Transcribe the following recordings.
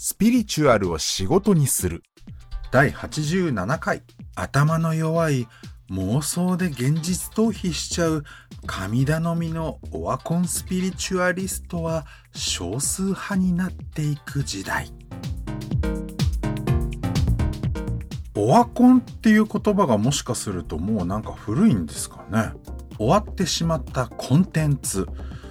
スピリチュアルを仕事にする。第87回。頭の弱い妄想で現実逃避しちゃう神頼みのオワコンスピリチュアリストは少数派になっていく時代。オワコンっていう言葉がもしかするともうなんか古いんですかね。終わってしまったコンテンツ。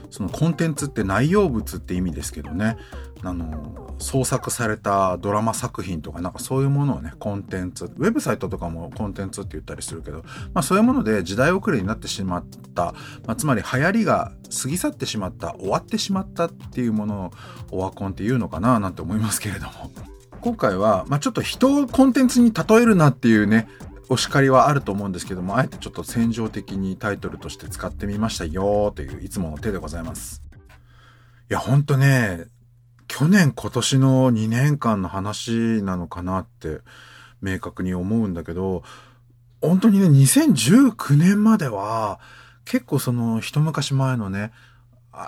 そのコンテンツって内容物って意味ですけどね。あの創作されたドラマ作品とかなんかそういうものをねコンテンツウェブサイトとかもコンテンツって言ったりするけど、まあ、そういうもので時代遅れになってしまった、まあ、つまり流行りが過ぎ去ってしまった終わってしまったっていうものをオワコンっていうのかななんて思いますけれども。今回は、まあ、ちょっと人をコンテンツに例えるなっていうねお叱りはあると思うんですけどもあえてちょっと戦場的にタイトルとして使ってみましたよといういつもの手でございます。いやほんとね去年今年の2年間の話なのかなって明確に思うんだけど本当にね2019年までは結構その一昔前のね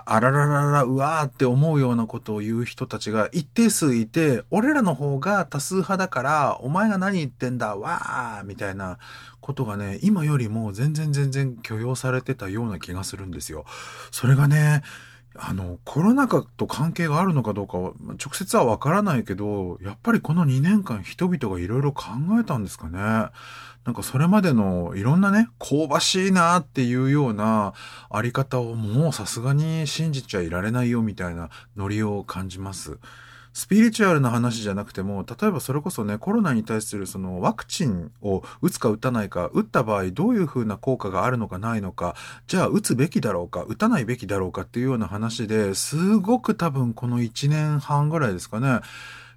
あらららら、うわーって思うようなことを言う人たちが一定数いて、俺らの方が多数派だから、お前が何言ってんだ、わーみたいなことがね、今よりも全然全然許容されてたような気がするんですよ。それがね、あの、コロナ禍と関係があるのかどうかは、直接はわからないけど、やっぱりこの2年間人々がいろいろ考えたんですかね。なんかそれまでのいろんなね、香ばしいなっていうようなあり方をもうさすがに信じちゃいられないよみたいなノリを感じます。スピリチュアルな話じゃなくても、例えばそれこそね、コロナに対するそのワクチンを打つか打たないか、打った場合どういう風な効果があるのかないのか、じゃあ打つべきだろうか、打たないべきだろうかっていうような話ですごく多分この1年半ぐらいですかね、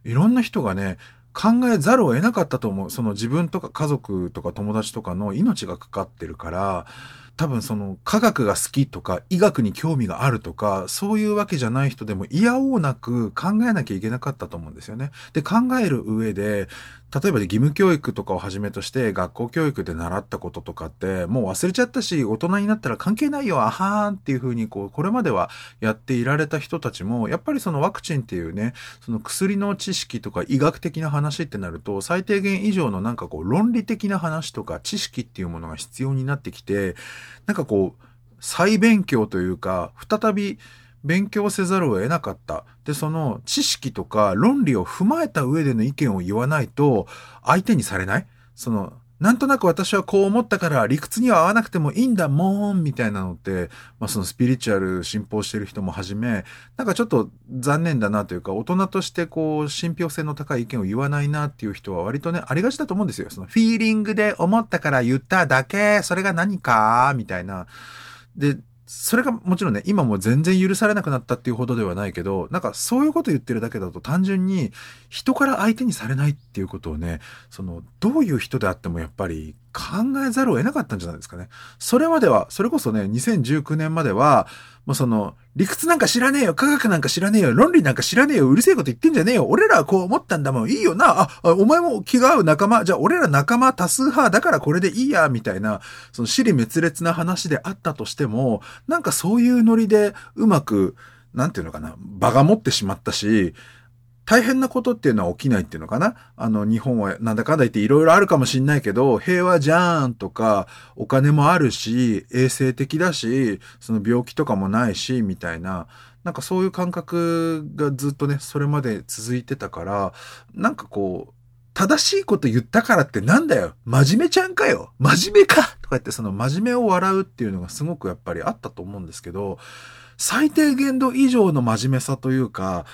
いろんな人がね、考えざるを得なかったと思う。その自分とか家族とか友達とかの命がかかってるから、多分その科学が好きとか医学に興味があるとかそういうわけじゃない人でも嫌おうなく考えなきゃいけなかったと思うんですよね。で考える上で例えば義務教育とかをはじめとして学校教育で習ったこととかってもう忘れちゃったし大人になったら関係ないよあはーんっていうふうにこうこれまではやっていられた人たちもやっぱりそのワクチンっていうねその薬の知識とか医学的な話ってなると最低限以上のなんかこう論理的な話とか知識っていうものが必要になってきてなんかこう再勉強というか再び勉強せざるを得なかった。で、その知識とか論理を踏まえた上での意見を言わないと相手にされないその、なんとなく私はこう思ったから理屈には合わなくてもいいんだもんみたいなのって、まあそのスピリチュアル信奉してる人もはじめ、なんかちょっと残念だなというか、大人としてこう、信憑性の高い意見を言わないなっていう人は割とね、ありがちだと思うんですよ。そのフィーリングで思ったから言っただけ、それが何かみたいな。で、それがもちろんね、今も全然許されなくなったっていうほどではないけど、なんかそういうこと言ってるだけだと単純に人から相手にされないっていうことをね、その、どういう人であってもやっぱり考えざるを得なかったんじゃないですかね。それまでは、それこそね、2019年までは、もうその、理屈なんか知らねえよ、科学なんか知らねえよ、論理なんか知らねえよ、うるせえこと言ってんじゃねえよ、俺らはこう思ったんだもん、いいよな、あ、お前も気が合う仲間、じゃあ俺ら仲間多数派だからこれでいいや、みたいな、その死に滅裂な話であったとしても、なんかそういうノリでうまく、なんていうのかな、場が持ってしまったし、大変なことっていうのは起きないっていうのかな？あの、日本はなんだかんだ言っていろいろあるかもしんないけど、平和じゃーんとか、お金もあるし、衛生的だし、その病気とかもないし、みたいな、なんかそういう感覚がずっとね、それまで続いてたから、なんかこう、正しいこと言ったからってなんだよ？真面目ちゃんかよ？真面目か？とか言ってその真面目を笑うっていうのがすごくやっぱりあったと思うんですけど、最低限度以上の真面目さというか、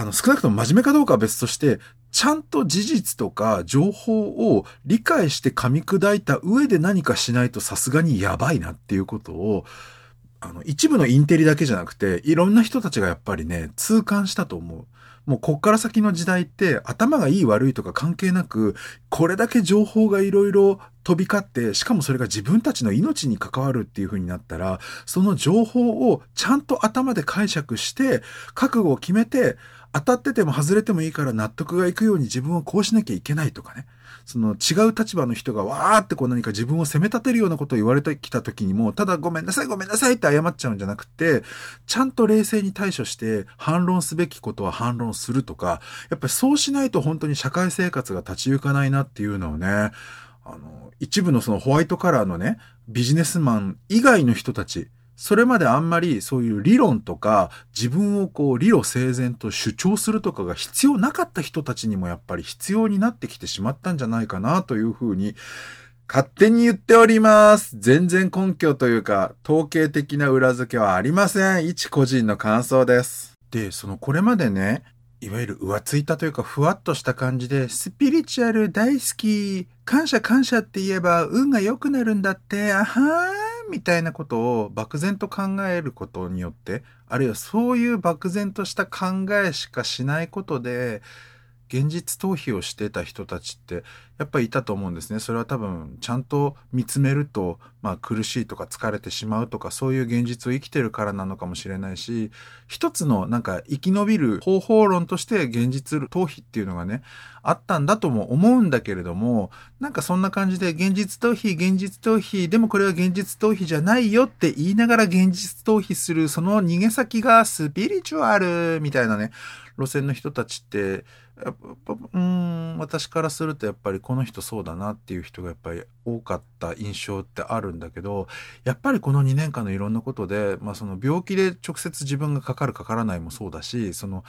あの、少なくとも真面目かどうかは別として、ちゃんと事実とか情報を理解して噛み砕いた上で何かしないとさすがにやばいなっていうことを、あの、一部のインテリだけじゃなくて、いろんな人たちがやっぱりね、痛感したと思う。もうこっから先の時代って頭がいい悪いとか関係なく、これだけ情報がいろいろ飛び交って、しかもそれが自分たちの命に関わるっていう風になったら、その情報をちゃんと頭で解釈して、覚悟を決めて、当たってても外れてもいいから納得がいくように自分をこうしなきゃいけないとかね。その違う立場の人がわーってこう何か自分を責め立てるようなことを言われてきた時にも、ただごめんなさいごめんなさいって謝っちゃうんじゃなくて、ちゃんと冷静に対処して反論すべきことは反論するとか、やっぱりそうしないと本当に社会生活が立ち行かないなっていうのをね、あの、一部のそのホワイトカラーのね、ビジネスマン以外の人たち、それまであんまりそういう理論とか自分をこう理路整然と主張するとかが必要なかった人たちにもやっぱり必要になってきてしまったんじゃないかなというふうに勝手に言っております。全然根拠というか統計的な裏付けはありません。一個人の感想です。で、そのこれまでね、いわゆる浮ついたというかふわっとした感じで、スピリチュアル大好き、感謝感謝って言えば運が良くなるんだって、あはーみたいなことを漠然と考えることによって、あるいはそういう漠然とした考えしかしないことで、現実逃避をしてた人たちってやっぱりいたと思うんですね。それは多分ちゃんと見つめると、まあ、苦しいとか疲れてしまうとかそういう現実を生きてるからなのかもしれないし一つのなんか生き延びる方法論として現実逃避っていうのがねあったんだとも思うんだけれどもなんかそんな感じで現実逃避現実逃避でもこれは現実逃避じゃないよって言いながら現実逃避するその逃げ先がスピリチュアルみたいなね路線の人たちってやっぱうん私からするとやっぱりこの人そうだなっていう人がやっぱり多かった印象ってあるんだけどやっぱりこの2年間のいろんなことで、まあ、その病気で直接自分がかかるかからないもそうだしその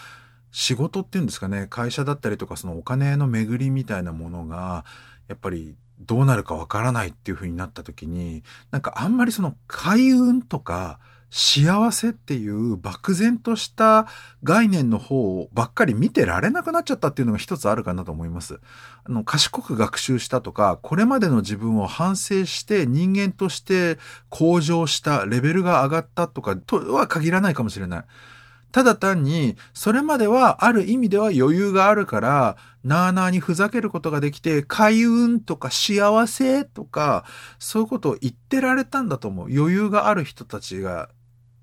仕事っていうんですかね会社だったりとかそのお金の巡りみたいなものがやっぱりどうなるかわからないっていう風になった時になんかあんまりその開運とか幸せっていう漠然とした概念の方ばっかり見てられなくなっちゃったっていうのが一つあるかなと思います。あの、賢く学習したとか、これまでの自分を反省して人間として向上したレベルが上がったとかとは限らないかもしれない。ただ単に、それまではある意味では余裕があるから、なーなーにふざけることができて、開運とか幸せとか、そういうことを言ってられたんだと思う。余裕がある人たちが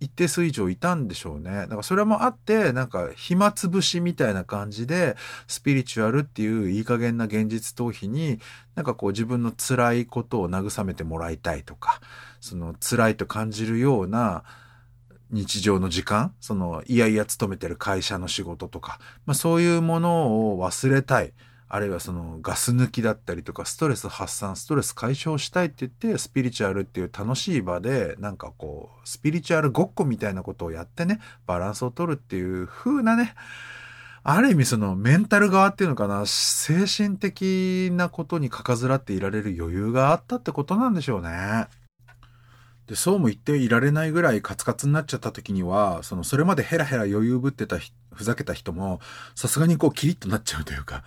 一定数以上いたんでしょうね。だからそれもあって、なんか暇つぶしみたいな感じで、スピリチュアルっていういい加減な現実逃避に、なんかこう自分の辛いことを慰めてもらいたいとか、その辛いと感じるような日常の時間、そのいやいや勤めてる会社の仕事とか、まあそういうものを忘れたい。あるいはそのガス抜きだったりとかストレス発散ストレス解消したいって言ってスピリチュアルっていう楽しい場でなんかこうスピリチュアルごっこみたいなことをやってねバランスを取るっていう風なねある意味そのメンタル側っていうのかな精神的なことにかかずらっていられる余裕があったってことなんでしょうね。で、そうも言っていられないぐらいカツカツになっちゃった時には、その、それまでヘラヘラ余裕ぶってた、ふざけた人も、さすがにこうキリッとなっちゃうというか、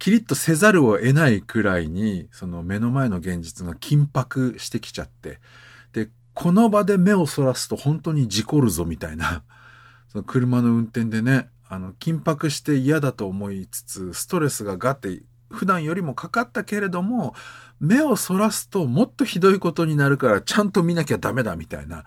キリッとせざるを得ないくらいに、その目の前の現実が緊迫してきちゃって、で、この場で目をそらすと本当に事故るぞみたいな、その車の運転でね、あの、緊迫して嫌だと思いつつ、ストレスがガッて普段よりもかかったけれども、目をそらすともっとひどいことになるからちゃんと見なきゃダメだみたいな、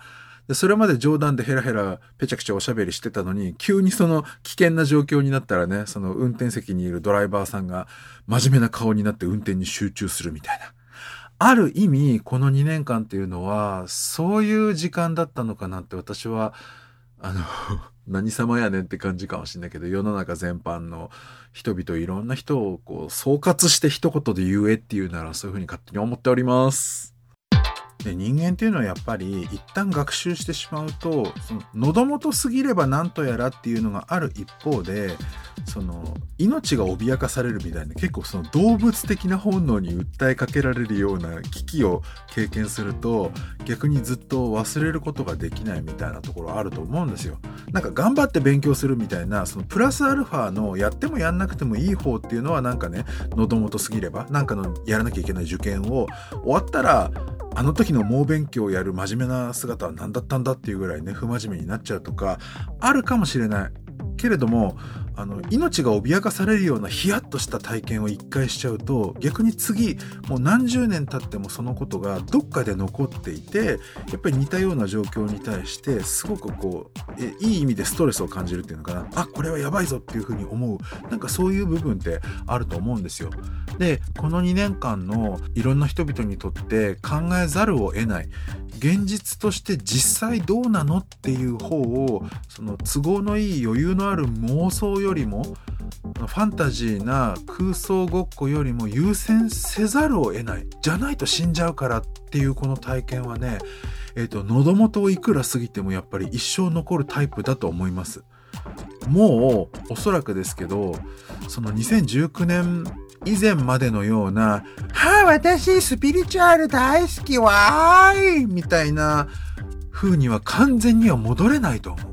で、それまで冗談でヘラヘラペチャクチャおしゃべりしてたのに、急にその危険な状況になったらね、その運転席にいるドライバーさんが真面目な顔になって運転に集中するみたいな。ある意味、この2年間っていうのは、そういう時間だったのかなって私は、あの 何様やねんって感じかもしれないけど、世の中全般の人々いろんな人をこう総括して一言で言えっていうならそういうふうに勝手に思っております。で人間っていうのはやっぱり一旦学習してしまうとその喉元すぎれば何とやらっていうのがある一方でその命が脅かされるみたいな結構その動物的な本能に訴えかけられるような危機を経験すると逆にずっと忘れることができないみたいなところあると思うんですよ。なんか頑張って勉強するみたいなそのプラスアルファのやってもやんなくてもいい方っていうのはなんかね喉元すぎればなんかのやらなきゃいけない受験を終わったらあの時の猛勉強をやる真面目な姿は何だったんだっていうぐらいね不真面目になっちゃうとかあるかもしれないけれどもあの命が脅かされるようなヒヤッとした体験を一回しちゃうと逆に次もう何十年経ってもそのことがどっかで残っていてやっぱり似たような状況に対してすごくこうえいい意味でストレスを感じるっていうのかなあこれはやばいぞっていうふうに思うなんかそういう部分ってあると思うんですよ。でこの2年間のいろんな人々にとって考えざるを得ない現実として実際どうなのっていう方をその都合のいい余裕のある妄想よりもファンタジーな空想ごっこよりも優先せざるを得ないじゃないと死んじゃうからっていうこの体験はねえ、ー、と喉元をいくら過ぎてもやっぱり一生残るタイプだと思いますもうおそらくですけどその2019年以前までのような「はあ私スピリチュアル大好きわーい!」みたいな風には完全には戻れないと思う。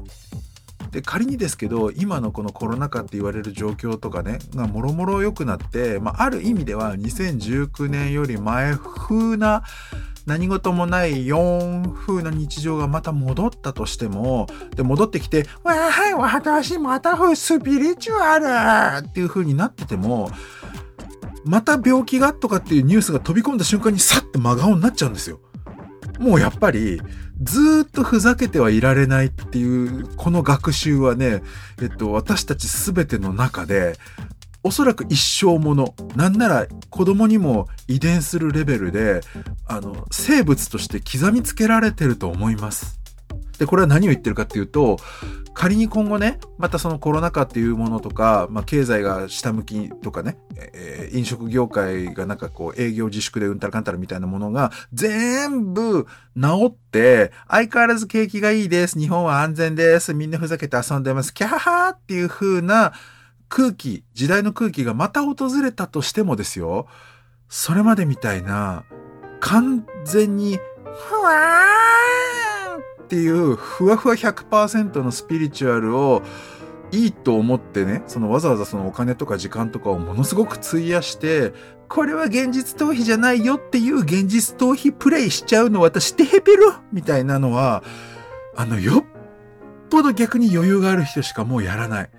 で仮にですけど今のこのコロナ禍って言われる状況とかねがもろもろ良くなって、まあ、ある意味では2019年より前風な何事もない4風な日常がまた戻ったとしても、で、戻ってきて、わはい、私またスピリチュアルっていう風になってても、また病気がとかっていうニュースが飛び込んだ瞬間にさっと真顔になっちゃうんですよ。もうやっぱり、ずっとふざけてはいられないっていう、この学習はね、えっと、私たちすべての中で、おそらく一生もの、なんなら子供にも遺伝するレベルで、あの、生物として刻みつけられてると思います。で、これは何を言ってるかっていうと、仮に今後ね、またそのコロナ禍っていうものとか、まあ、経済が下向きとかね、えー、飲食業界がなんかこう営業自粛でうんたらかんたらみたいなものが全部治って、相変わらず景気がいいです。日本は安全です。みんなふざけて遊んでます。キャハハーっていう風な空気、時代の空気がまた訪れたとしてもですよ、それまでみたいな、完全に、ふわーっていうふわふわ100%のスピリチュアルをいいと思ってね、そのわざわざそのお金とか時間とかをものすごく費やして、これは現実逃避じゃないよっていう現実逃避プレイしちゃうの私てヘペロみたいなのは、あの、よっぽど逆に余裕がある人しかもうやらない。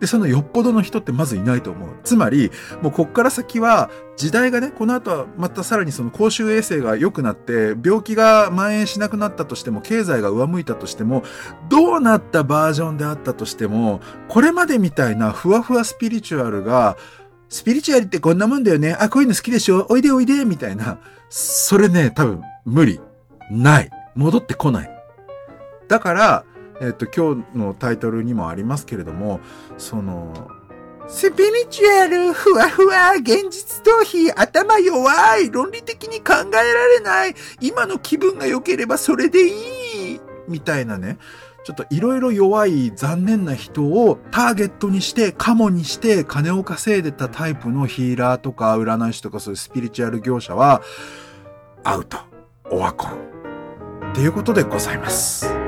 で、そのよっぽどの人ってまずいないと思う。つまり、もうこっから先は、時代がね、この後はまたさらにその公衆衛生が良くなって、病気が蔓延しなくなったとしても、経済が上向いたとしても、どうなったバージョンであったとしても、これまでみたいなふわふわスピリチュアルが、スピリチュアルってこんなもんだよね。あ、こういうの好きでしょおいでおいでみたいな。それね、多分無理。ない。戻ってこない。だから、えっと、今日のタイトルにもありますけれども、その、スピリチュアル、ふわふわ、現実逃避、頭弱い、論理的に考えられない、今の気分が良ければそれでいい、みたいなね。ちょっといろいろ弱い残念な人をターゲットにして、カモにして金を稼いでたタイプのヒーラーとか占い師とかそういうスピリチュアル業者は、アウト、オワコン。っていうことでございます。